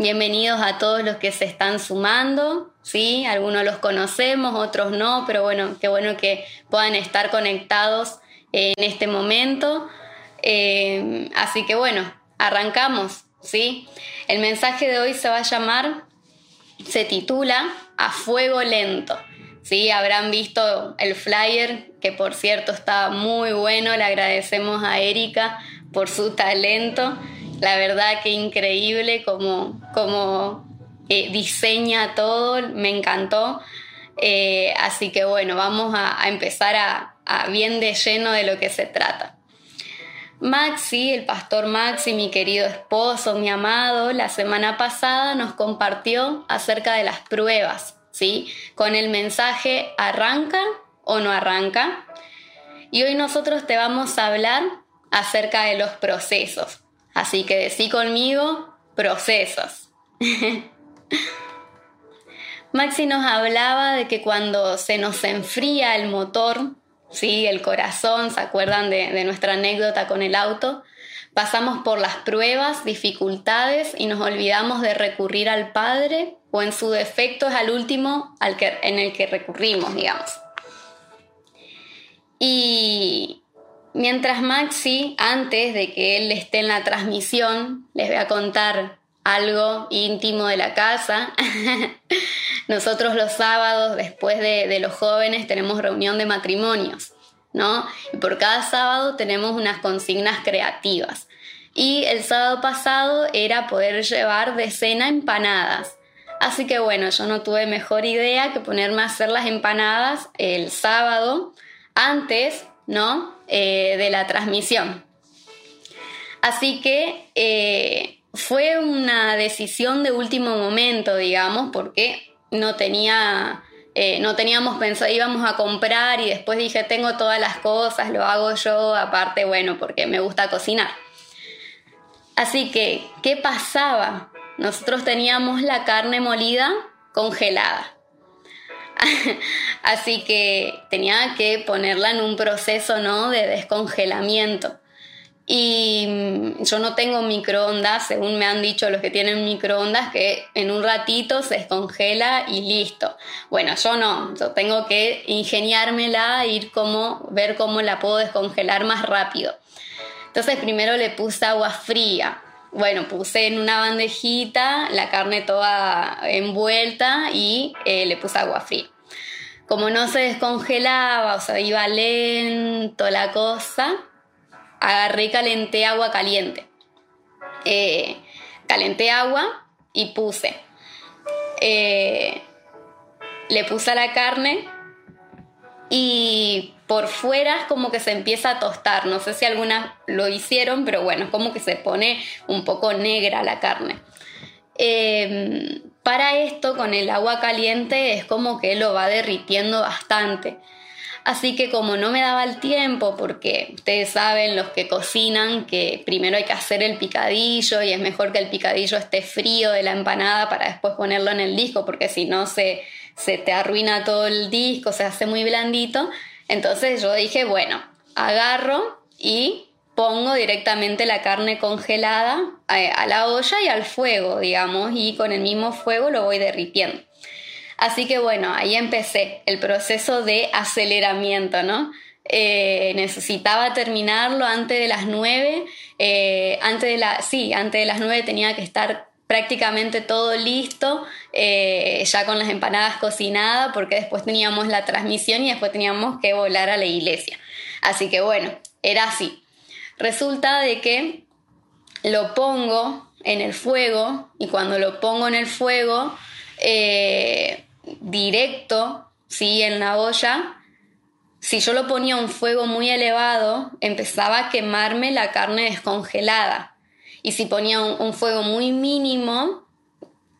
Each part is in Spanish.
Bienvenidos a todos los que se están sumando, ¿sí? Algunos los conocemos, otros no, pero bueno, qué bueno que puedan estar conectados en este momento. Eh, así que bueno, arrancamos, ¿sí? El mensaje de hoy se va a llamar, se titula A Fuego Lento. Sí, habrán visto el flyer, que por cierto está muy bueno. Le agradecemos a Erika por su talento. La verdad que increíble como, como eh, diseña todo, me encantó. Eh, así que bueno, vamos a, empezar a, a, bien de lleno de lo que se trata. Maxi, el pastor Maxi, mi querido esposo, mi amado, la semana pasada nos compartió acerca de las pruebas ¿sí? Con el mensaje arranca o no arranca. Y hoy nosotros te vamos a hablar acerca de los procesos. Así que decí conmigo, procesos. Maxi nos hablaba de que cuando se nos enfría el motor, ¿sí? el corazón, ¿se acuerdan de, nuestra anécdota con el auto? Pasamos por las pruebas, dificultades y nos olvidamos de recurrir al Padre o en su defecto es al último al que, en el que recurrimos, digamos. Y mientras Maxi, antes de que él esté en la transmisión, les voy a contar algo íntimo de la casa. Nosotros los sábados, después de, de, los jóvenes, tenemos reunión de matrimonios, ¿no? Y por cada sábado tenemos unas consignas creativas. Y el sábado pasado era poder llevar de cena empanadas. Así que bueno, yo no tuve mejor idea que ponerme a hacer las empanadas el sábado antes, ¿no? Eh, de la transmisión. Así que eh, fue una decisión de último momento, digamos, porque no tenía, eh, no teníamos pensado, íbamos a comprar y después dije, tengo todas las cosas, lo hago yo, aparte, bueno, porque me gusta cocinar. Así que, ¿qué pasaba? nosotros teníamos la carne molida congelada. Así que tenía que ponerla en un proceso ¿no? de descongelamiento. Y mm, yo no tengo microondas, según me han dicho los que tienen microondas, que en un ratito se descongela y listo. Bueno, yo no, yo tengo que ingeniármela, ir como, ver cómo la puedo descongelar más rápido. Entonces primero le puse agua fría, bueno, puse en una bandejita la carne toda envuelta y eh, le puse agua fría. Como no se descongelaba, o sea, iba lento la cosa, agarré y calenté agua caliente. Eh, calenté agua y puse. Eh, le puse a la carne y por fuera es como que se empieza a tostar. No sé si algunas lo hicieron, pero bueno, es como que se pone un poco negra la carne. Em, para esto, con el agua caliente, es como que lo va derritiendo bastante. Así que como no me daba el tiempo, porque ustedes saben los que cocinan que primero hay que hacer el picadillo y es mejor que el picadillo esté frío de la empanada para después ponerlo en el disco, porque si no se, se te arruina todo el disco, se hace muy blandito. Entonces yo dije, bueno, agarro y pongo directamente la carne congelada a, la olla y al fuego, digamos, y con el mismo fuego lo voy derritiendo. Así que bueno, ahí empecé el proceso de aceleramiento, ¿no? Eh, necesitaba terminarlo antes de las nueve, eh, antes de la, sí, antes de las nueve tenía que estar prácticamente todo listo, eh, ya con las empanadas cocinadas, porque después teníamos la transmisión y después teníamos que volar a la iglesia. Así que bueno, era así. Resulta de que lo pongo en el fuego y cuando lo pongo en el fuego eh, directo, ¿sí? en la olla, si yo lo ponía a un fuego muy elevado, empezaba a quemarme la carne descongelada. Y si ponía un, fuego muy mínimo,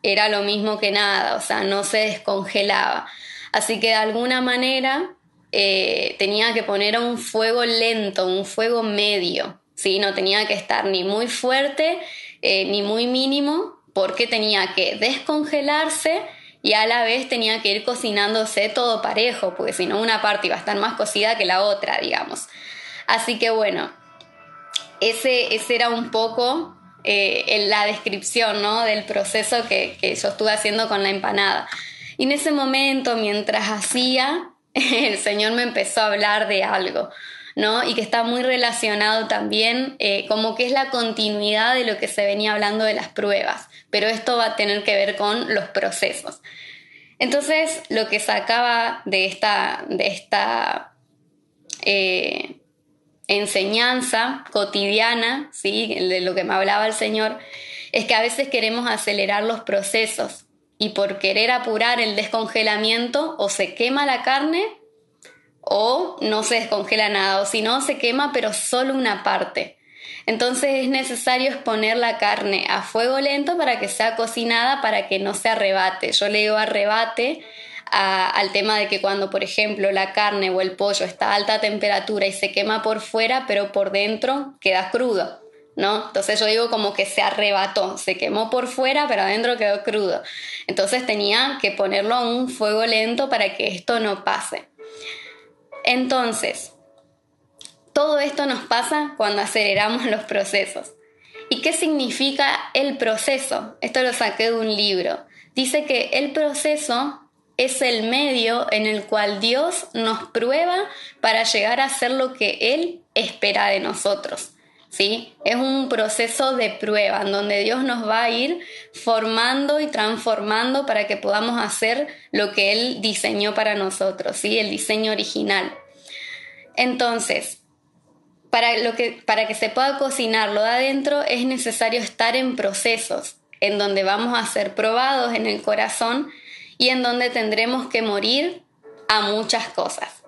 era lo mismo que nada, o sea, no se descongelaba. Así que de alguna manera eh, tenía que poner un fuego lento, un fuego medio, ¿sí? No tenía que estar ni muy fuerte eh, ni muy mínimo, porque tenía que descongelarse y a la vez tenía que ir cocinándose todo parejo, porque si no una parte iba a estar más cocida que la otra, digamos. Así que bueno, ese, ese era un poco eh, en la descripción ¿no? del proceso que yo estuve haciendo con la empanada. Y en ese momento, mientras hacía, el Señor me empezó a hablar de algo. Y que está muy relacionado también eh, como que es la continuidad de lo que se venía hablando de las pruebas, pero esto va a tener que ver con los procesos. Entonces, lo que sacaba de esta, de esta eh, enseñanza cotidiana, ¿sí? de lo que me hablaba el Señor, es que a veces queremos acelerar los procesos y por querer apurar el descongelamiento o se quema la carne o no se descongela nada, o si no, se quema pero solo una parte. Entonces es necesario exponer la carne a fuego lento para que sea cocinada, para que no se arrebate. Yo le digo arrebate al tema de que cuando, por ejemplo, la carne o el pollo está a alta temperatura y se quema por fuera, pero por dentro queda crudo, ¿no? Entonces yo digo como que se arrebató, se quemó por fuera, pero adentro quedó crudo. Entonces tenía que ponerlo a un fuego lento para que esto no pase. Entonces, todo esto nos pasa cuando aceleramos los procesos. ¿Y qué significa el proceso? Esto lo saqué de un libro. Dice que el proceso es el medio en el cual Dios nos prueba para llegar a ser lo que Él espera de nosotros. ¿Sí? Es un proceso de prueba en donde Dios nos va a ir formando y transformando para que podamos hacer lo que Él diseñó para nosotros, ¿sí? El diseño original. Entonces, para, lo que, para que se pueda cocinar lo de adentro es necesario estar en procesos en donde vamos a ser probados en el corazón y en donde tendremos que morir a muchas cosas.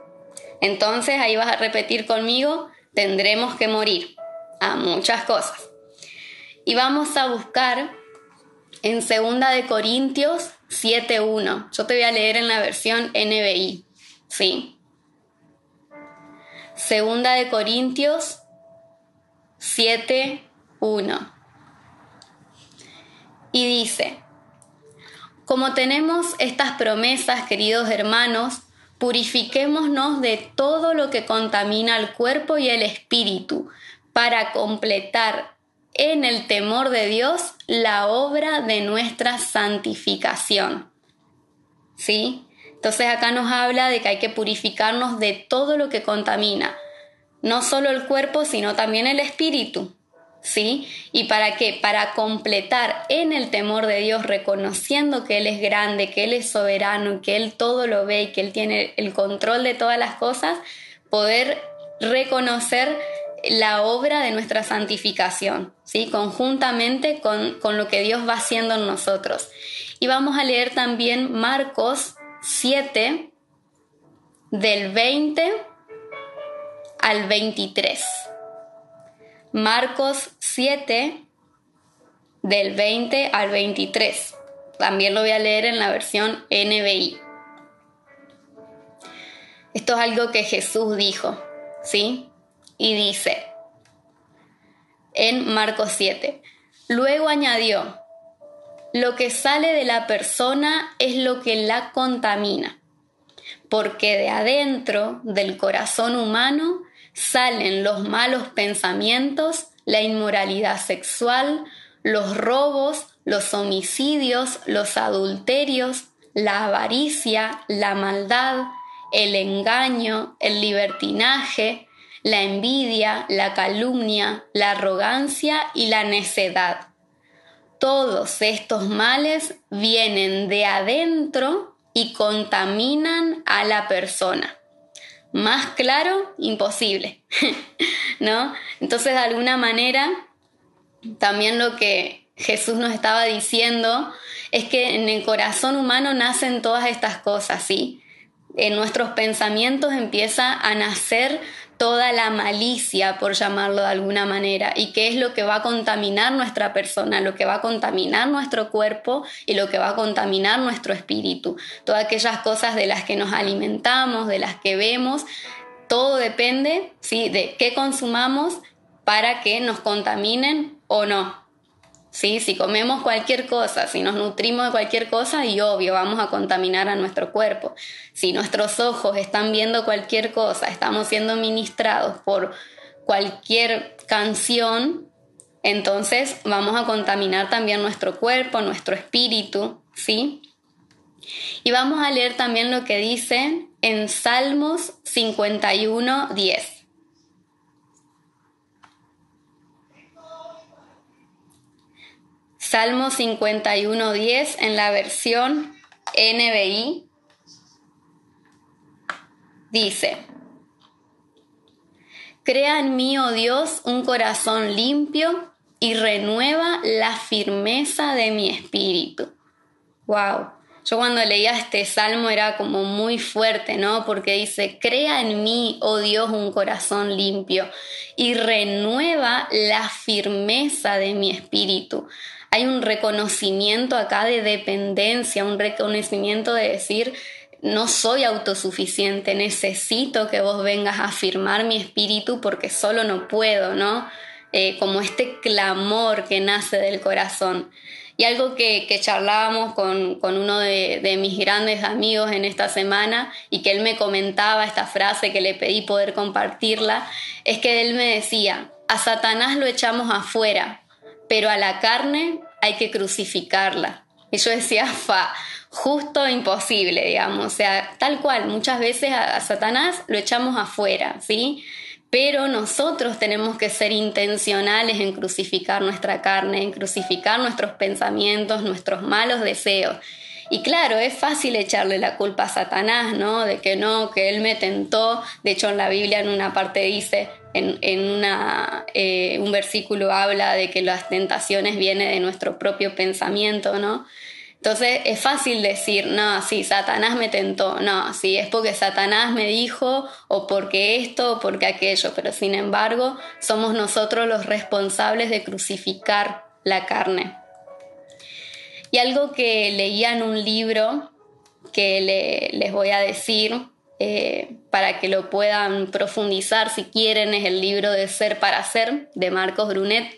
Entonces ahí vas a repetir conmigo, tendremos que morir a muchas cosas. Y vamos a buscar en 2 de Corintios 7.1. Yo te voy a leer en la versión NBI. ¿Sí? Segunda de Corintios 7.1. Y dice, como tenemos estas promesas, queridos hermanos, purifiquémonos de todo lo que contamina el cuerpo y el espíritu, para completar en el temor de Dios la obra de nuestra santificación. ¿Sí? Entonces acá nos habla de que hay que purificarnos de todo lo que contamina, no solo el cuerpo, sino también el espíritu. ¿Sí? ¿Y para qué? Para completar en el temor de Dios, reconociendo que Él es grande, que Él es soberano, que Él todo lo ve y que Él tiene el control de todas las cosas, poder reconocer la obra de nuestra santificación, ¿sí? conjuntamente con, con lo que Dios va haciendo en nosotros. Y vamos a leer también Marcos 7, del 20 al 23. Marcos 7, del 20 al 23. También lo voy a leer en la versión NBI. Esto es algo que Jesús dijo, ¿sí? Y dice en Marcos 7. Luego añadió, lo que sale de la persona es lo que la contamina, porque de adentro del corazón humano salen los malos pensamientos, la inmoralidad sexual, los robos, los homicidios, los adulterios, la avaricia, la maldad, el engaño, el libertinaje, la envidia, la calumnia, la arrogancia y la necedad todos estos males vienen de adentro y contaminan a la persona. Más claro, imposible, ¿no? Entonces, de alguna manera, también lo que Jesús nos estaba diciendo es que en el corazón humano nacen todas estas cosas, ¿sí? En nuestros pensamientos empieza a nacer toda la malicia, por llamarlo de alguna manera, y qué es lo que va a contaminar nuestra persona, lo que va a contaminar nuestro cuerpo y lo que va a contaminar nuestro espíritu. Todas aquellas cosas de las que nos alimentamos, de las que vemos, todo depende ¿sí? de qué consumamos para que nos contaminen o no. ¿Sí? Si comemos cualquier cosa, si nos nutrimos de cualquier cosa, y obvio, vamos a contaminar a nuestro cuerpo. Si nuestros ojos están viendo cualquier cosa, estamos siendo ministrados por cualquier canción, entonces vamos a contaminar también nuestro cuerpo, nuestro espíritu, ¿sí? Y vamos a leer también lo que dice en Salmos 51, 10. Salmo 51, 10 en la versión NBI dice, Crea en mí, oh Dios, un corazón limpio y renueva la firmeza de mi espíritu. Wow. Yo cuando leía este salmo era como muy fuerte, ¿no? Porque dice, crea en mí, oh Dios, un corazón limpio y renueva la firmeza de mi espíritu. Hay un reconocimiento acá de dependencia, un reconocimiento de decir, no soy autosuficiente, necesito que vos vengas a afirmar mi espíritu porque solo no puedo, ¿no? Eh, como este clamor que nace del corazón. Y algo que, charlábamos con, uno de, mis grandes amigos en esta semana y que él me comentaba esta frase que le pedí poder compartirla, es que él me decía, a Satanás lo echamos afuera, pero a la carne hay que crucificarla. Y yo decía, fa, justo imposible, digamos. O sea, tal cual, muchas veces a, a Satanás lo echamos afuera, ¿sí? pero nosotros tenemos que ser intencionales en crucificar nuestra carne, en crucificar nuestros pensamientos, nuestros malos deseos. Y claro, es fácil echarle la culpa a Satanás, ¿no? De que no, que él me tentó. De hecho, en la Biblia en una parte dice, en, eh, un versículo habla de que las tentaciones vienen de nuestro propio pensamiento, ¿no? Entonces es fácil decir, no, sí, Satanás me tentó, no, sí, es porque Satanás me dijo o porque esto o porque aquello, pero sin embargo somos nosotros los responsables de crucificar la carne. Y algo que leía en un libro que les voy a decir eh, para que lo puedan profundizar si quieren es el libro de Ser para Ser de Marcos Brunet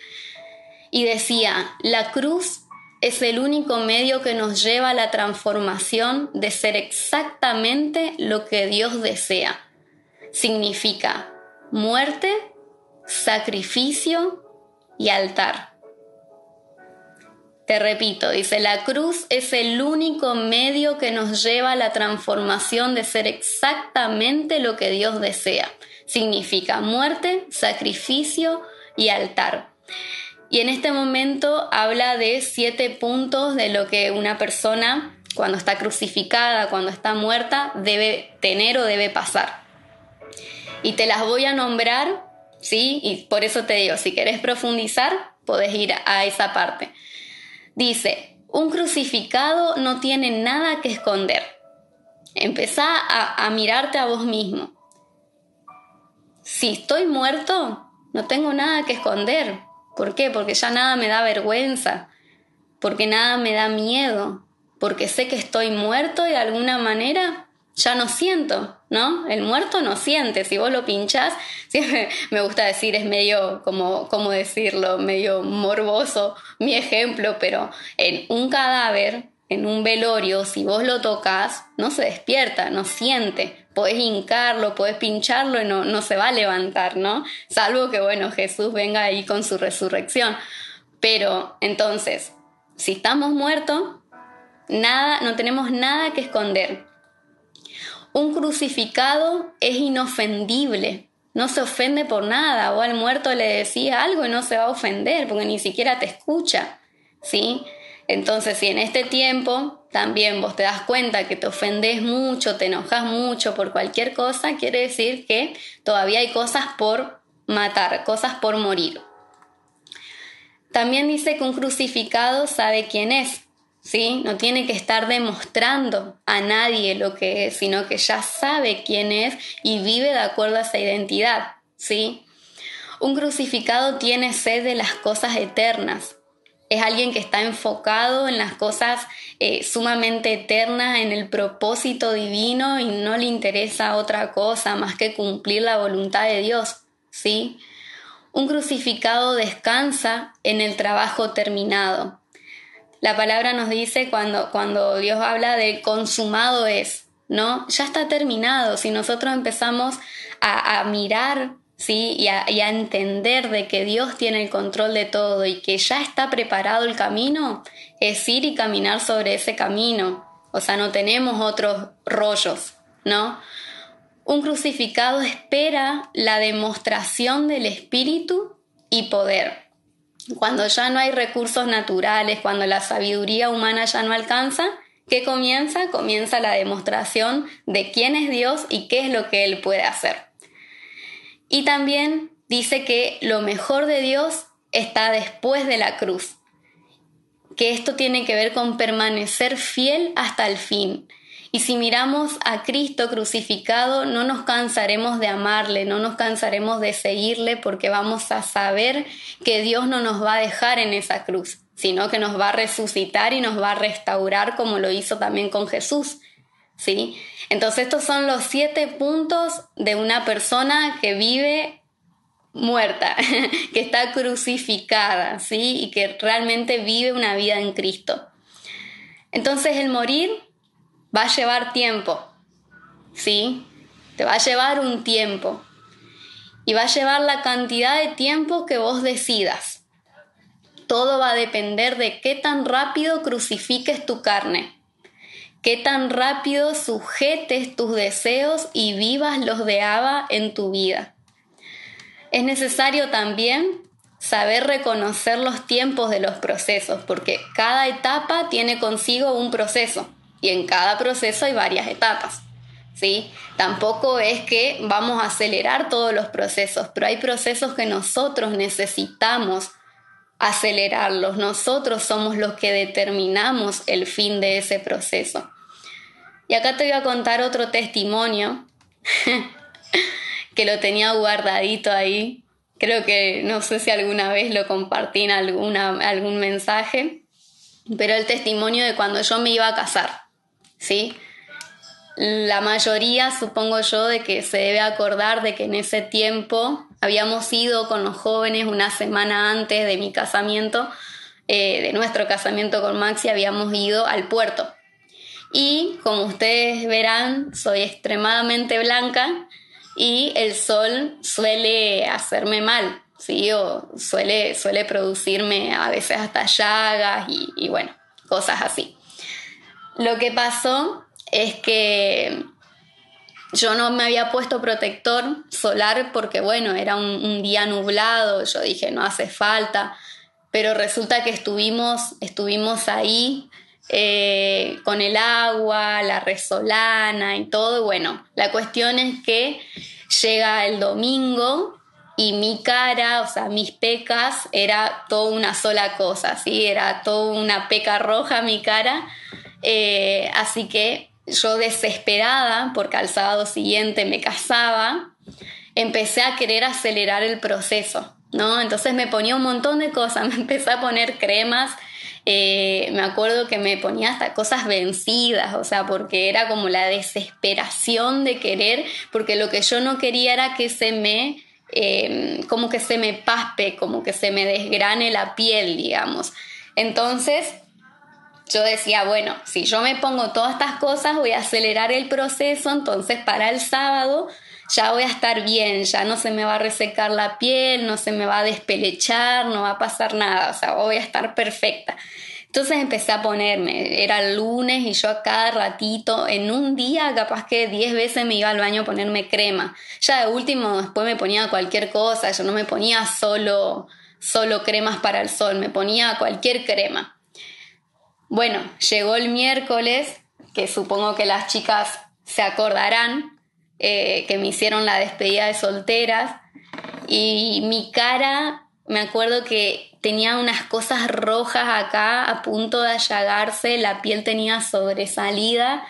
y decía, la cruz es el único medio que nos lleva a la transformación de ser exactamente lo que Dios desea. Significa muerte, sacrificio y altar. Te repito, dice, la cruz es el único medio que nos lleva a la transformación de ser exactamente lo que Dios desea. Significa muerte, sacrificio y altar. Y en este momento habla de siete puntos de lo que una persona cuando está crucificada, cuando está muerta, debe tener o debe pasar. Y te las voy a nombrar, ¿sí? Y por eso te digo, si querés profundizar, podés ir a esa parte. Dice, un crucificado no tiene nada que esconder. Empezá a, mirarte a vos mismo. Si estoy muerto, no tengo nada que esconder. ¿Por qué? Porque ya nada me da vergüenza, porque nada me da miedo, porque sé que estoy muerto y de alguna manera ya no siento, ¿no? El muerto no siente, si vos lo pinchás, siempre me gusta decir, es medio, como, ¿cómo decirlo? Medio morboso mi ejemplo, pero en un cadáver, en un velorio, si vos lo tocas, no se despierta, no siente, podés hincarlo, podés pincharlo y no, no se va a levantar, ¿no? Salvo que, bueno, Jesús venga ahí con su resurrección. Pero entonces, si estamos muertos, nada, no tenemos nada que esconder. Un crucificado es inofendible, no se ofende por nada, o al muerto le decía algo y no se va a ofender porque ni siquiera te escucha, ¿sí? Entonces, si en este tiempo también vos te das cuenta que te ofendes mucho, te enojas mucho por cualquier cosa, quiere decir que todavía hay cosas por matar, cosas por morir. También dice que un crucificado sabe quién es, ¿sí? No tiene que estar demostrando a nadie lo que es, sino que ya sabe quién es y vive de acuerdo a esa identidad, ¿sí? Un crucificado tiene sed de las cosas eternas, es alguien que está enfocado en las cosas eh, sumamente eternas, en el propósito divino y no le interesa otra cosa más que cumplir la voluntad de Dios, ¿sí? Un crucificado descansa en el trabajo terminado. La palabra nos dice cuando, cuando Dios habla de consumado es, ¿no? Ya está terminado. Si nosotros empezamos a, mirar ¿sí? Y a, y a, entender de que Dios tiene el control de todo y que ya está preparado el camino, es ir y caminar sobre ese camino. O sea, no tenemos otros rollos, ¿no? Un crucificado espera la demostración del Espíritu y poder. Cuando ya no hay recursos naturales, cuando la sabiduría humana ya no alcanza, ¿qué comienza? Comienza la demostración de quién es Dios y qué es lo que Él puede hacer. Y también dice que lo mejor de Dios está después de la cruz, que esto tiene que ver con permanecer fiel hasta el fin. Y si miramos a Cristo crucificado, no nos cansaremos de amarle, no nos cansaremos de seguirle porque vamos a saber que Dios no nos va a dejar en esa cruz, sino que nos va a resucitar y nos va a restaurar como lo hizo también con Jesús. ¿Sí? Entonces estos son los siete puntos de una persona que vive muerta, que está crucificada, ¿sí? Y que realmente vive una vida en Cristo. Entonces el morir va a llevar tiempo, ¿sí? Te va a llevar un tiempo. Y va a llevar la cantidad de tiempo que vos decidas. Todo va a depender de qué tan rápido crucifiques tu carne, qué tan rápido sujetes tus deseos y vivas los de Abba en tu vida. Es necesario también saber reconocer los tiempos de los procesos, porque cada etapa tiene consigo un proceso y en cada proceso hay varias etapas. ¿sí? Tampoco es que vamos a acelerar todos los procesos, pero hay procesos que nosotros necesitamos acelerarlos. Nosotros somos los que determinamos el fin de ese proceso. Y acá te voy a contar otro testimonio que lo tenía guardadito ahí. Creo que no sé si alguna vez lo compartí en alguna, algún mensaje, pero el testimonio de cuando yo me iba a casar. ¿Sí? La mayoría, supongo yo, de que se debe acordar de que en ese tiempo habíamos ido con los jóvenes una semana antes de mi casamiento, eh, de nuestro casamiento con Maxi, habíamos ido al puerto. Y como ustedes verán, soy extremadamente blanca y el sol suele hacerme mal, ¿sí? O suele, suele producirme a veces hasta llagas y, y bueno, cosas así. Lo que pasó es que yo no me había puesto protector solar porque, bueno, era un, día nublado, yo dije, no hace falta, pero resulta que estuvimos, estuvimos ahí eh, con el agua, la resolana y todo. Bueno, la cuestión es que llega el domingo y mi cara, o sea, mis pecas, era toda una sola cosa, ¿sí? Era toda una peca roja mi cara eh, así que yo desesperada, porque al sábado siguiente me casaba, empecé a querer acelerar el proceso, ¿no? Entonces me ponía un montón de cosas, me empecé a poner cremas, eh, me acuerdo que me ponía hasta cosas vencidas, o sea, porque era como la desesperación de querer, porque lo que yo no quería era que se me, eh, como que se me paspe, como que se me desgrane la piel, digamos. Entonces, yo decía, bueno, si yo me pongo todas estas cosas, voy a acelerar el proceso, entonces para el sábado ya voy a estar bien, ya no se me va a resecar la piel, no se me va a despelechar, no va a pasar nada, o sea, voy a estar perfecta. Entonces empecé a ponerme, era el lunes y yo a cada ratito, en un día capaz que 10 veces me iba al baño a ponerme crema. Ya de último después me ponía cualquier cosa, yo no me ponía solo, solo cremas para el sol, me ponía cualquier crema. Bueno, llegó el miércoles, que supongo que las chicas se acordarán, eh, que me hicieron la despedida de solteras y mi cara, me acuerdo que tenía unas cosas rojas acá a punto de allagarse, la piel tenía sobresalida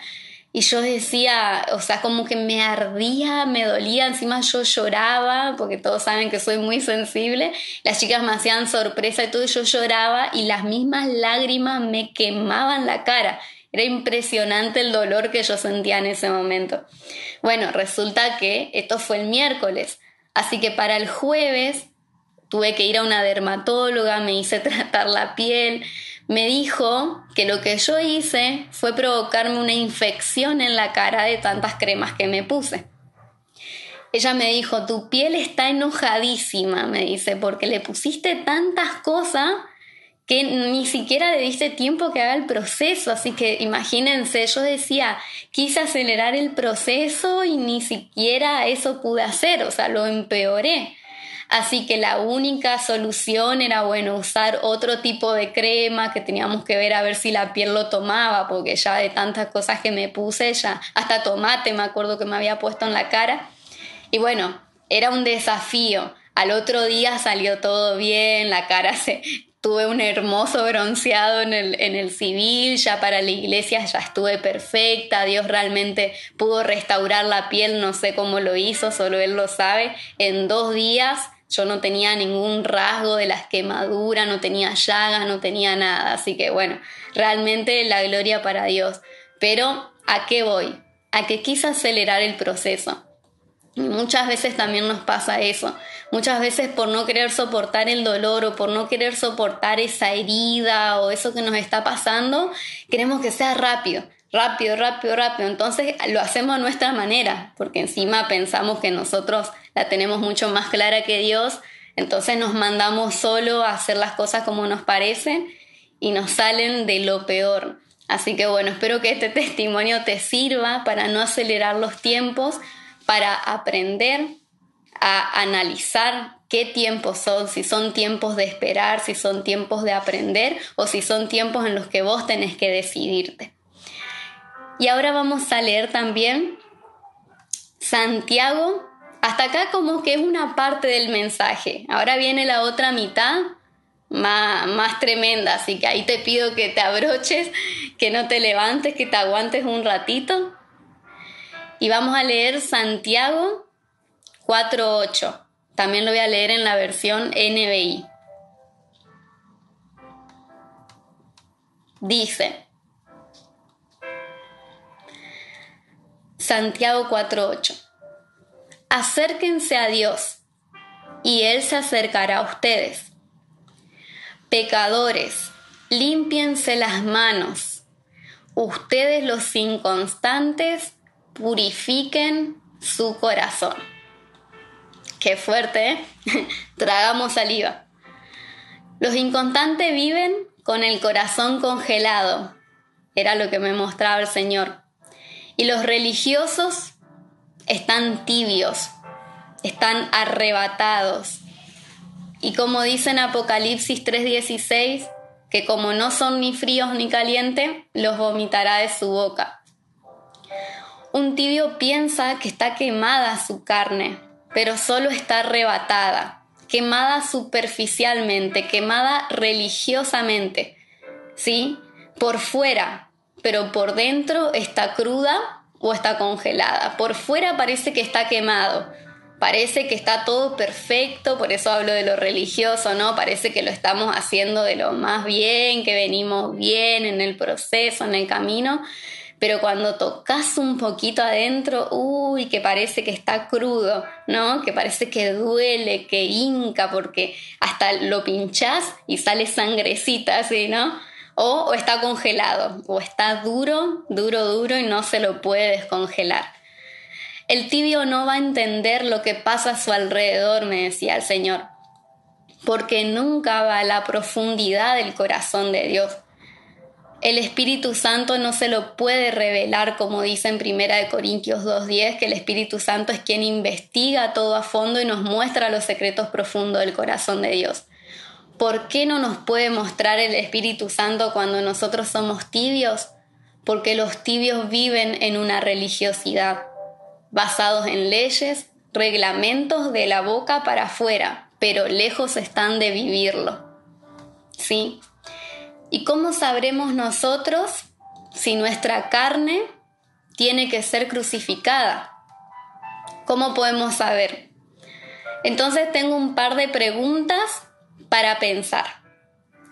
y yo decía, o sea, como que me ardía, me dolía, encima yo lloraba, porque todos saben que soy muy sensible, las chicas me hacían sorpresa y todo, y yo lloraba y las mismas lágrimas me quemaban la cara. Era impresionante el dolor que yo sentía en ese momento. Bueno, resulta que esto fue el miércoles, así que para el jueves tuve que ir a una dermatóloga, me hice tratar la piel, me dijo que lo que yo hice fue provocarme una infección en la cara de tantas cremas que me puse. ella me dijo, tu piel está enojadísima, me dice, porque le pusiste tantas cosas que ni siquiera le diste tiempo que haga el proceso. Así que imagínense, yo decía, quise acelerar el proceso y ni siquiera eso pude hacer, o sea, lo empeoré. Así que la única solución era, bueno, usar otro tipo de crema que teníamos que ver a ver si la piel lo tomaba, porque ya de tantas cosas que me puse, ya hasta tomate me acuerdo que me había puesto en la cara. Y bueno, era un desafío. Al otro día salió todo bien, la cara se... Tuve un hermoso bronceado en el, en el civil, ya para la iglesia ya estuve perfecta, Dios realmente pudo restaurar la piel, no sé cómo lo hizo, solo Él lo sabe. En dos días yo no tenía ningún rasgo de las quemaduras, no tenía llagas, no tenía nada. Así que bueno, realmente la gloria para Dios. Pero ¿a qué voy? A que quise acelerar el proceso. Muchas veces también nos pasa eso. Muchas veces por no querer soportar el dolor o por no querer soportar esa herida o eso que nos está pasando, queremos que sea rápido, rápido, rápido, rápido. Entonces lo hacemos a nuestra manera, porque encima pensamos que nosotros la tenemos mucho más clara que Dios, entonces nos mandamos solo a hacer las cosas como nos parecen y nos salen de lo peor. Así que bueno, espero que este testimonio te sirva para no acelerar los tiempos para aprender a analizar qué tiempos son, si son tiempos de esperar, si son tiempos de aprender o si son tiempos en los que vos tenés que decidirte. Y ahora vamos a leer también Santiago, hasta acá como que es una parte del mensaje. Ahora viene la otra mitad más, más tremenda, así que ahí te pido que te abroches, que no te levantes, que te aguantes un ratito y vamos a leer Santiago 4.8. También lo voy a leer en la versión NBI. Dice, Santiago 4.8, acérquense a Dios y Él se acercará a ustedes. Pecadores, límpiense las manos. Ustedes los inconstantes, purifiquen su corazón. Qué fuerte, ¿eh? Tragamos saliva. Los inconstantes viven con el corazón congelado. Era lo que me mostraba el Señor. Y los religiosos están tibios, están arrebatados. Y como dice en Apocalipsis 3:16, que como no son ni fríos ni calientes, los vomitará de su boca. Un tibio piensa que está quemada su carne, pero solo está arrebatada, quemada superficialmente, quemada religiosamente. ¿Sí? Por fuera, pero por dentro está cruda o está congelada. Por fuera parece que está quemado, parece que está todo perfecto, por eso hablo de lo religioso, ¿no? Parece que lo estamos haciendo de lo más bien, que venimos bien en el proceso, en el camino, pero cuando tocas un poquito adentro, uy, que parece que está crudo, ¿no? Que parece que duele, que hinca, porque hasta lo pinchás y sale sangrecita, así, ¿no? O, está congelado, o está duro, duro, duro y no se lo puede descongelar. El tibio no va a entender lo que pasa a su alrededor, me decía el Señor, porque nunca va a la profundidad del corazón de Dios el Espíritu Santo no se lo puede revelar, como dice en 1 Corintios 2.10, que el Espíritu Santo es quien investiga todo a fondo y nos muestra los secretos profundos del corazón de Dios. ¿Por qué no nos puede mostrar el Espíritu Santo cuando nosotros somos tibios? Porque los tibios viven en una religiosidad, basados en leyes, reglamentos de la boca para afuera, pero lejos están de vivirlo. ¿Sí? ¿Y cómo sabremos nosotros si nuestra carne tiene que ser crucificada? ¿Cómo podemos saber? Entonces tengo un par de preguntas para pensar.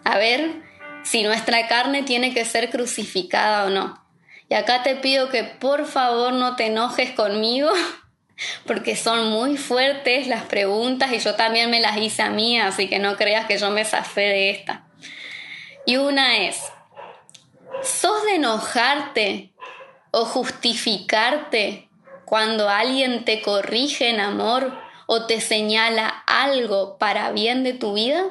A ver si nuestra carne tiene que ser crucificada o no. Y acá te pido que por favor no te enojes conmigo, porque son muy fuertes las preguntas y yo también me las hice a mí, así que no creas que yo me zafé de esta. Y una es, ¿sos de enojarte o justificarte cuando alguien te corrige en amor o te señala algo para bien de tu vida?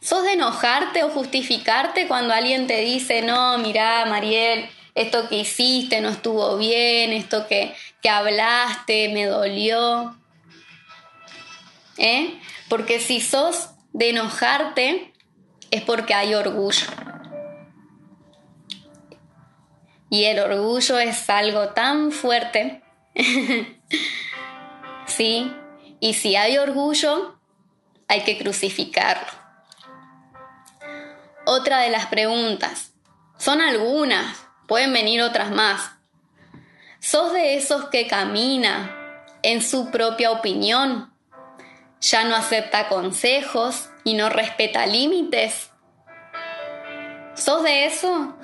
¿Sos de enojarte o justificarte cuando alguien te dice, no, mira, Mariel, esto que hiciste no estuvo bien, esto que, que hablaste me dolió? ¿Eh? Porque si sos de enojarte, es porque hay orgullo. Y el orgullo es algo tan fuerte. ¿Sí? Y si hay orgullo, hay que crucificarlo. Otra de las preguntas. Son algunas, pueden venir otras más. ¿Sos de esos que camina en su propia opinión? ¿Ya no acepta consejos y no respeta límites? ¿Sos de eso?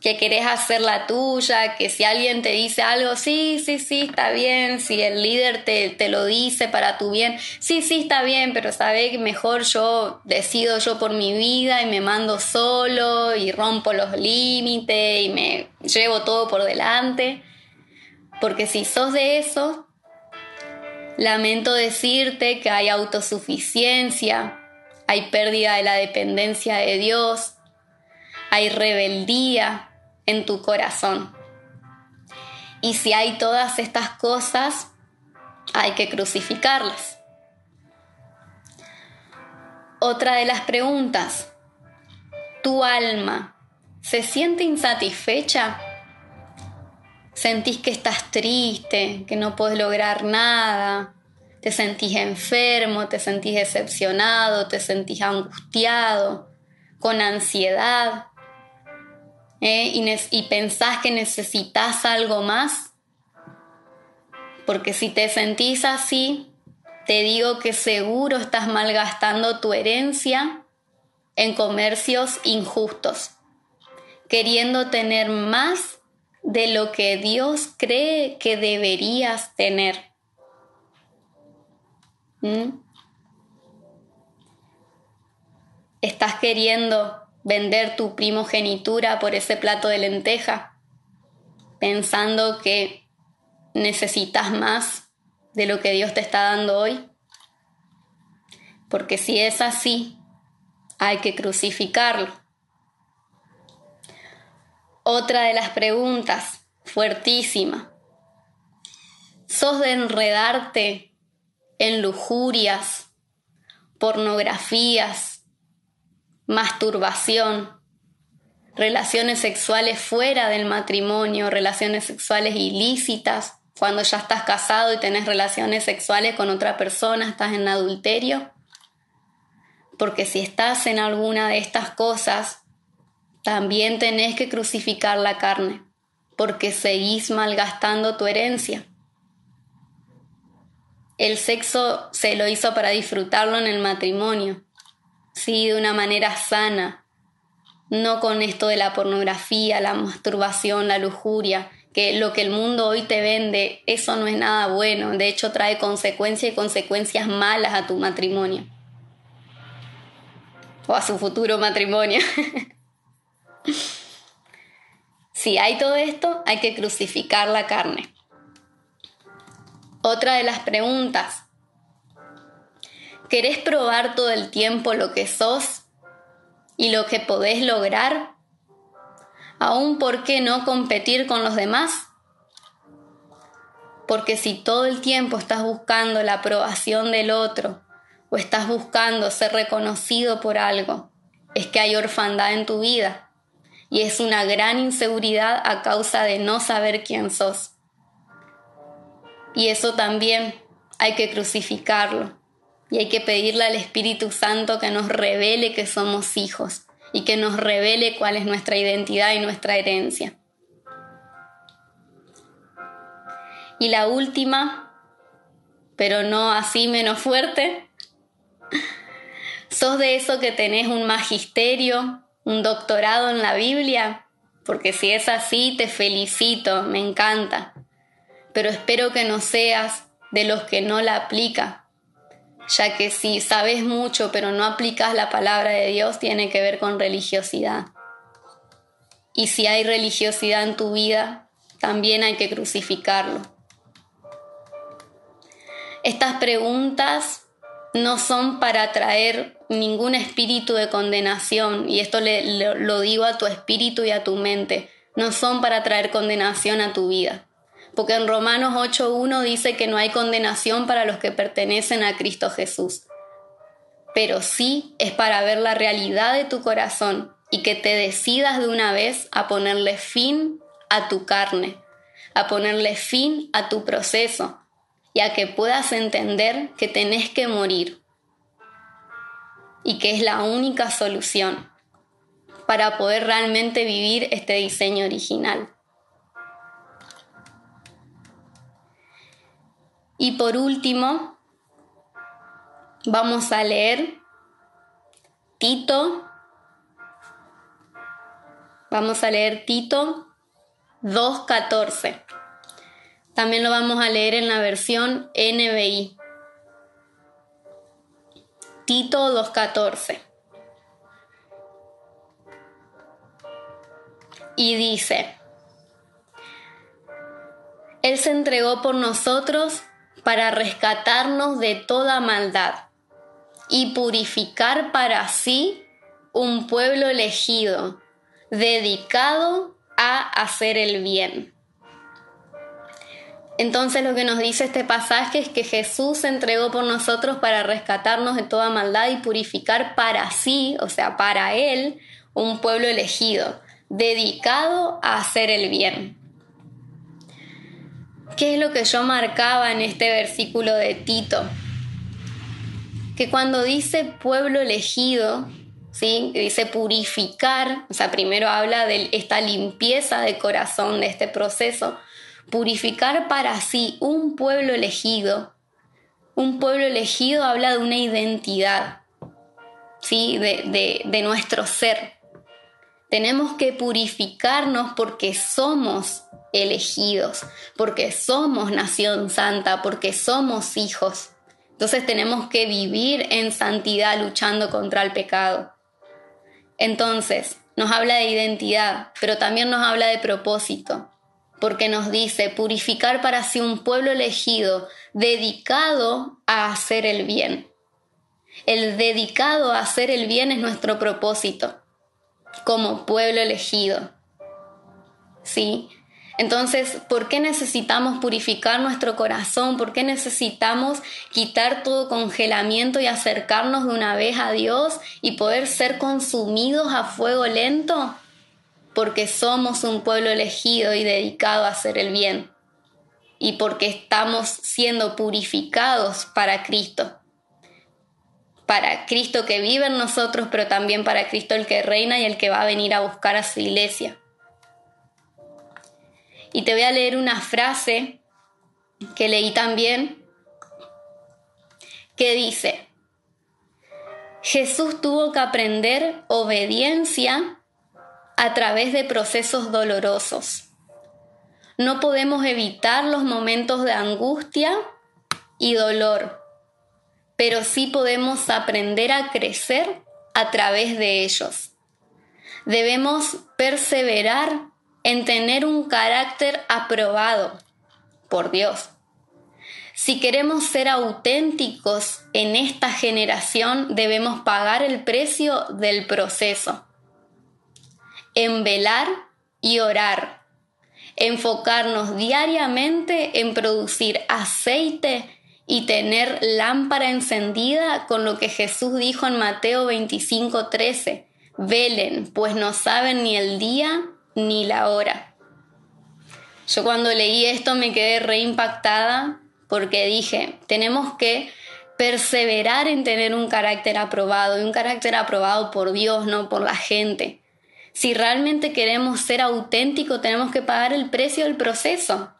Que querés hacer la tuya, que si alguien te dice algo, sí, sí, sí, está bien, si el líder te, te lo dice para tu bien, sí, sí, está bien, pero sabes que mejor yo decido yo por mi vida y me mando solo y rompo los límites y me llevo todo por delante. Porque si sos de eso, lamento decirte que hay autosuficiencia, hay pérdida de la dependencia de Dios, hay rebeldía, en tu corazón. Y si hay todas estas cosas, hay que crucificarlas. Otra de las preguntas, ¿tu alma se siente insatisfecha? ¿Sentís que estás triste, que no puedes lograr nada? ¿Te sentís enfermo, te sentís decepcionado, te sentís angustiado, con ansiedad? ¿Eh? y, pensás que necesitas algo más, porque si te sentís así, te digo que seguro estás malgastando tu herencia en comercios injustos, queriendo tener más de lo que Dios cree que deberías tener. ¿Mm? Estás queriendo vender tu primogenitura por ese plato de lenteja, pensando que necesitas más de lo que Dios te está dando hoy? Porque si es así, hay que crucificarlo. Otra de las preguntas, fuertísima. ¿Sos de enredarte en lujurias, pornografías, masturbación, relaciones sexuales fuera del matrimonio, relaciones sexuales ilícitas, cuando ya estás casado y tenés relaciones sexuales con otra persona, estás en adulterio. Porque si estás en alguna de estas cosas, también tenés que crucificar la carne, porque seguís malgastando tu herencia. El sexo se lo hizo para disfrutarlo en el matrimonio, sí, de una manera sana, no con esto de la pornografía, la masturbación, la lujuria, que lo que el mundo hoy te vende, eso no es nada bueno, de hecho trae consecuencias y consecuencias malas a tu matrimonio o a su futuro matrimonio. si hay todo esto, hay que crucificar la carne. Otra de las preguntas ¿Querés probar todo el tiempo lo que sos y lo que podés lograr? ¿Aún por qué no competir con los demás? Porque si todo el tiempo estás buscando la aprobación del otro o estás buscando ser reconocido por algo, es que hay orfandad en tu vida y es una gran inseguridad a causa de no saber quién sos. Y eso también hay que crucificarlo y hay que pedirle al Espíritu Santo que nos revele que somos hijos y que nos revele cuál es nuestra identidad y nuestra herencia. Y la última, pero no así menos fuerte, ¿sos de eso que tenés un magisterio, un doctorado en la Biblia? Porque si es así, te felicito, me encanta. Pero espero que no seas de los que no la aplica, ya que si sabes mucho pero no aplicas la palabra de Dios, tiene que ver con religiosidad. Y si hay religiosidad en tu vida, también hay que crucificarlo. Estas preguntas no son para traer ningún espíritu de condenación, y esto lo digo a tu espíritu y a tu mente, no son para traer condenación a tu vida. Porque en Romanos 8.1 dice que no hay condenación para los que pertenecen a Cristo Jesús. Pero sí es para ver la realidad de tu corazón y que te decidas de una vez a ponerle fin a tu carne, a ponerle fin a tu proceso, y a que puedas entender que tenés que morir y que es la única solución para poder realmente vivir este diseño original. Y por último, vamos a leer Tito. Vamos a leer Tito 2.14. También lo vamos a leer en la versión NBI. Tito 2.14. Y dice, Él se entregó por nosotros para rescatarnos de toda maldad y purificar para sí un pueblo elegido, dedicado a hacer el bien. Entonces lo que nos dice este pasaje es que Jesús se entregó por nosotros para rescatarnos de toda maldad y purificar para sí, o sea, para Él, un pueblo elegido, dedicado a hacer el bien. ¿Qué es lo que yo marcaba en este versículo de Tito? Que cuando dice pueblo elegido, ¿sí? dice purificar, o sea, primero habla de esta limpieza de corazón, de este proceso, purificar para sí un pueblo elegido. Un pueblo elegido habla de una identidad, ¿sí? de, de nuestro ser. Tenemos que purificarnos porque somos elegidos, porque somos nación santa, porque somos hijos. Entonces tenemos que vivir en santidad luchando contra el pecado. Entonces, nos habla de identidad, pero también nos habla de propósito porque nos dice purificar para sí un pueblo elegido, dedicado a hacer el bien. El dedicado a hacer el bien es nuestro propósito, como pueblo elegido. ¿Sí? Entonces, ¿por qué necesitamos purificar nuestro corazón? ¿Por qué necesitamos quitar todo congelamiento y acercarnos de una vez a Dios y poder ser consumidos a fuego lento? porque somos un pueblo elegido y dedicado a hacer el bien, y porque estamos siendo purificados para Cristo, para Cristo que vive en nosotros, pero también para Cristo el que reina y el que va a venir a buscar a su iglesia. Y te voy a leer una frase que leí también, que dice, Jesús tuvo que aprender obediencia a través de procesos dolorosos. No podemos evitar los momentos de angustia y dolor, pero sí podemos aprender a crecer a través de ellos. Debemos perseverar en tener un carácter aprobado por Dios. Si queremos ser auténticos en esta generación, debemos pagar el precio del proceso en velar y orar, enfocarnos diariamente en producir aceite y tener lámpara encendida con lo que Jesús dijo en Mateo 25:13. Velen, pues no saben ni el día ni la hora. Yo cuando leí esto me quedé reimpactada porque dije, tenemos que perseverar en tener un carácter aprobado y un carácter aprobado por Dios, no por la gente. Si realmente queremos ser auténticos, tenemos que pagar el precio del proceso.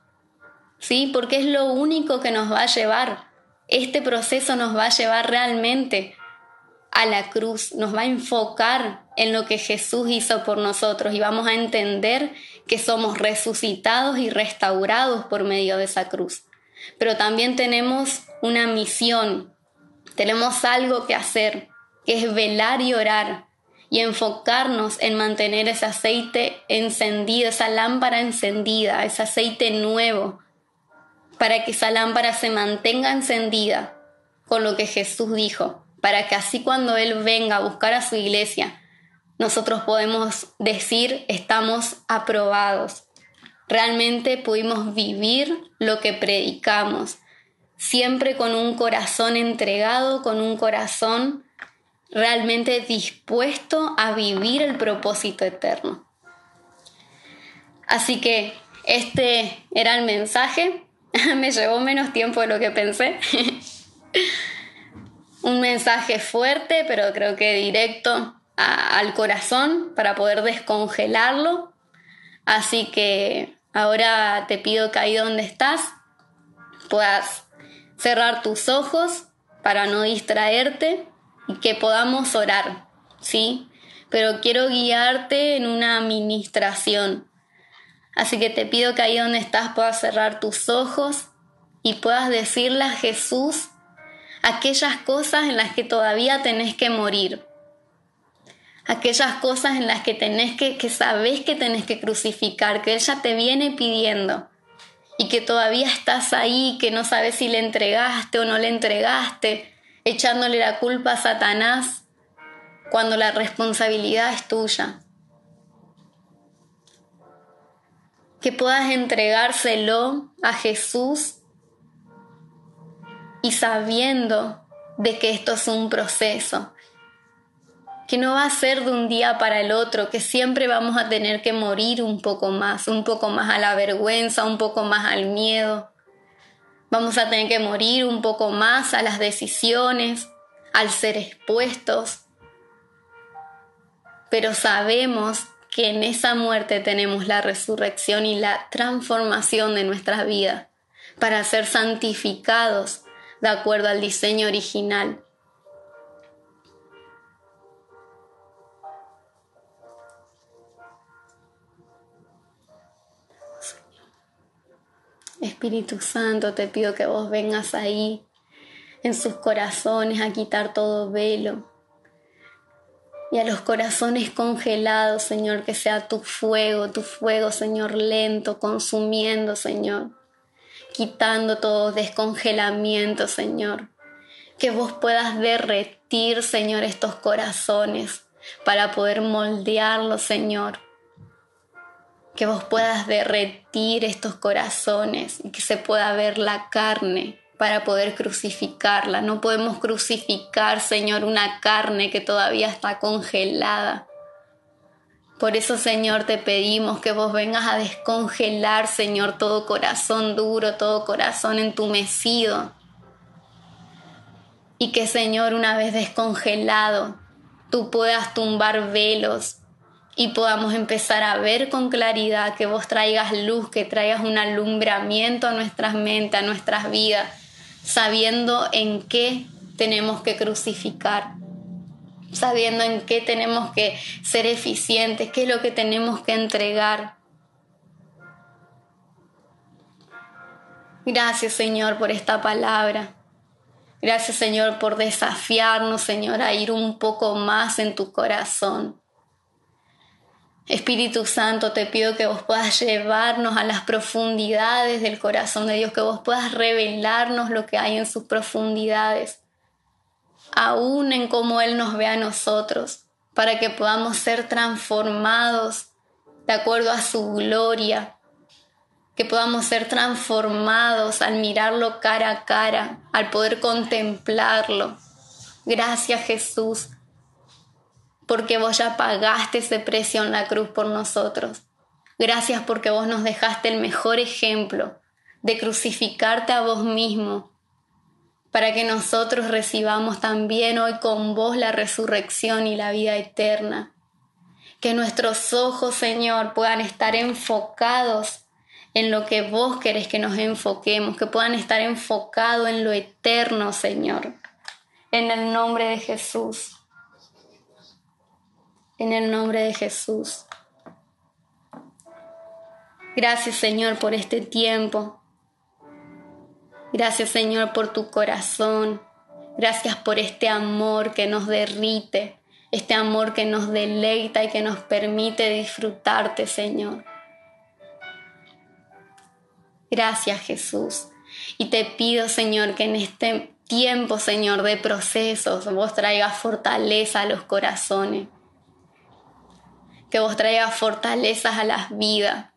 ¿Sí? Porque es lo único que nos va a llevar. Este proceso nos va a llevar realmente a la cruz, nos va a enfocar en lo que Jesús hizo por nosotros y vamos a entender que somos resucitados y restaurados por medio de esa cruz. Pero también tenemos una misión, tenemos algo que hacer, que es velar y orar y enfocarnos en mantener ese aceite encendido, esa lámpara encendida, ese aceite nuevo, para que esa lámpara se mantenga encendida con lo que Jesús dijo, para que así cuando Él venga a buscar a su iglesia, nosotros podemos decir estamos aprobados. Realmente pudimos vivir lo que predicamos, siempre con un corazón entregado, con un corazón realmente dispuesto a vivir el propósito eterno. Así que este era el mensaje. Me llevó menos tiempo de lo que pensé. Un mensaje fuerte, pero creo que directo al corazón para poder descongelarlo. Así que ahora te pido que ahí donde estás puedas cerrar tus ojos para no distraerte y que podamos orar, ¿sí? Pero quiero guiarte en una administración. Así que te pido que ahí donde estás puedas cerrar tus ojos y puedas decirle a Jesús aquellas cosas en las que todavía tenés que morir. Aquellas cosas en las que tenés que, que sabés que tenés que crucificar, que Él ya te viene pidiendo y que todavía estás ahí, que no sabes si le entregaste o no le entregaste, echándole la culpa a Satanás cuando la responsabilidad es tuya. Que puedas entregárselo a Jesús y sabiendo de que esto es un proceso, que no va a ser de un día para el otro, que siempre vamos a tener que morir un poco más, un poco más a la vergüenza, un poco más al miedo. Vamos a tener que morir un poco más a las decisiones, al ser expuestos. Pero sabemos que en esa muerte tenemos la resurrección y la transformación de nuestra vida para ser santificados de acuerdo al diseño original Espíritu Santo, te pido que vos vengas ahí en sus corazones a quitar todo velo. Y a los corazones congelados, Señor, que sea tu fuego, tu fuego, Señor, lento, consumiendo, Señor. Quitando todo descongelamiento, Señor. Que vos puedas derretir, Señor, estos corazones para poder moldearlos, Señor que vos puedas derretir estos corazones y que se pueda ver la carne para poder crucificarla. No podemos crucificar, Señor, una carne que todavía está congelada. Por eso, Señor, te pedimos que vos vengas a descongelar, Señor, todo corazón duro, todo corazón entumecido. Y que, Señor, una vez descongelado, tú puedas tumbar velos, y podamos empezar a ver con claridad, que vos traigas luz, que traigas un alumbramiento a nuestras mentes, a nuestras vidas, sabiendo en qué tenemos que crucificar, sabiendo en qué tenemos que ser eficientes, qué es lo que tenemos que entregar. Gracias Señor por esta palabra. Gracias Señor por desafiarnos, Señor, a ir un poco más en tu corazón. Espíritu Santo, te pido que vos puedas llevarnos a las profundidades del corazón de Dios, que vos puedas revelarnos lo que hay en sus profundidades, aún en cómo Él nos ve a nosotros, para que podamos ser transformados de acuerdo a su gloria, que podamos ser transformados al mirarlo cara a cara, al poder contemplarlo. Gracias Jesús porque vos ya pagaste ese precio en la cruz por nosotros. Gracias porque vos nos dejaste el mejor ejemplo de crucificarte a vos mismo, para que nosotros recibamos también hoy con vos la resurrección y la vida eterna. Que nuestros ojos, Señor, puedan estar enfocados en lo que vos querés que nos enfoquemos, que puedan estar enfocados en lo eterno, Señor. En el nombre de Jesús en el nombre de Jesús. Gracias Señor por este tiempo. Gracias Señor por tu corazón. Gracias por este amor que nos derrite, este amor que nos deleita y que nos permite disfrutarte, Señor. Gracias, Jesús. Y te pido, Señor, que en este tiempo, Señor, de procesos, vos traigas fortaleza a los corazones. Que vos traigas fortalezas a las vidas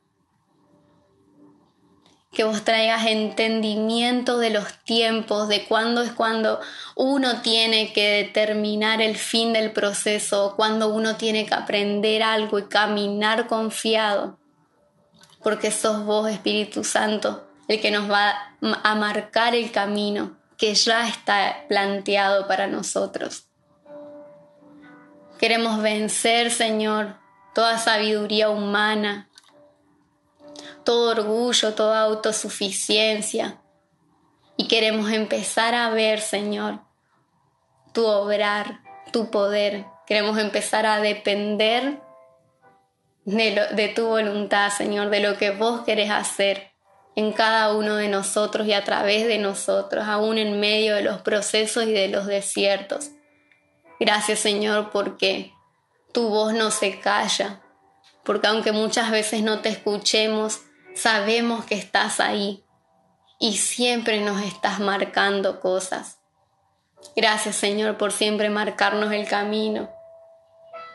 que vos traigas entendimiento de los tiempos, de cuándo es cuando uno tiene que determinar el fin del proceso, cuándo uno tiene que aprender algo y caminar confiado, porque sos vos, Espíritu Santo, el que nos va a marcar el camino que ya está planteado para nosotros. Queremos vencer, Señor, toda sabiduría humana, todo orgullo, toda autosuficiencia. Y queremos empezar a ver, Señor, tu obrar, tu poder. Queremos empezar a depender de, de, tu voluntad, Señor, de lo que vos querés hacer en cada uno de nosotros y a través de nosotros, aún en medio de los procesos y de los desiertos. Gracias, Señor, porque tu voz no se calla, porque aunque muchas veces no te escuchemos, sabemos que estás ahí y siempre nos estás marcando cosas. Gracias Señor por siempre marcarnos el camino.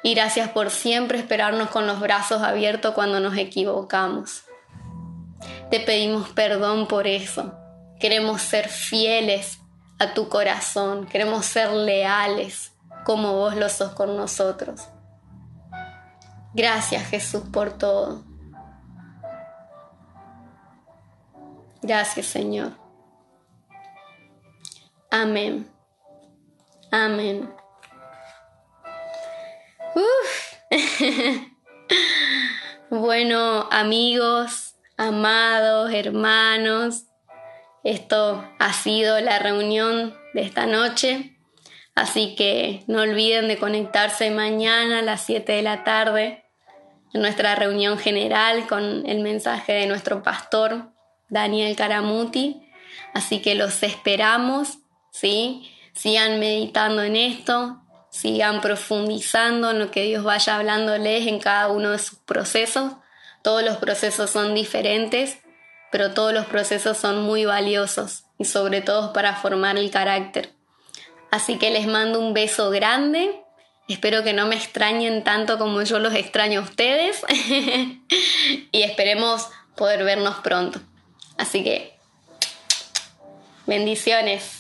Y gracias por siempre esperarnos con los brazos abiertos cuando nos equivocamos. Te pedimos perdón por eso. Queremos ser fieles a tu corazón. Queremos ser leales como vos lo sos con nosotros. Gracias Jesús por todo. Gracias, Señor. Amén. Amén. bueno, amigos, amados, hermanos, esto ha sido la reunión de esta noche. Así que no olviden de conectarse mañana a las 7 de la tarde nuestra reunión general con el mensaje de nuestro pastor Daniel Caramuti. Así que los esperamos, ¿sí? Sigan meditando en esto, sigan profundizando en lo que Dios vaya hablándoles en cada uno de sus procesos. Todos los procesos son diferentes, pero todos los procesos son muy valiosos y sobre todo para formar el carácter. Así que les mando un beso grande. Espero que no me extrañen tanto como yo los extraño a ustedes. y esperemos poder vernos pronto. Así que, bendiciones.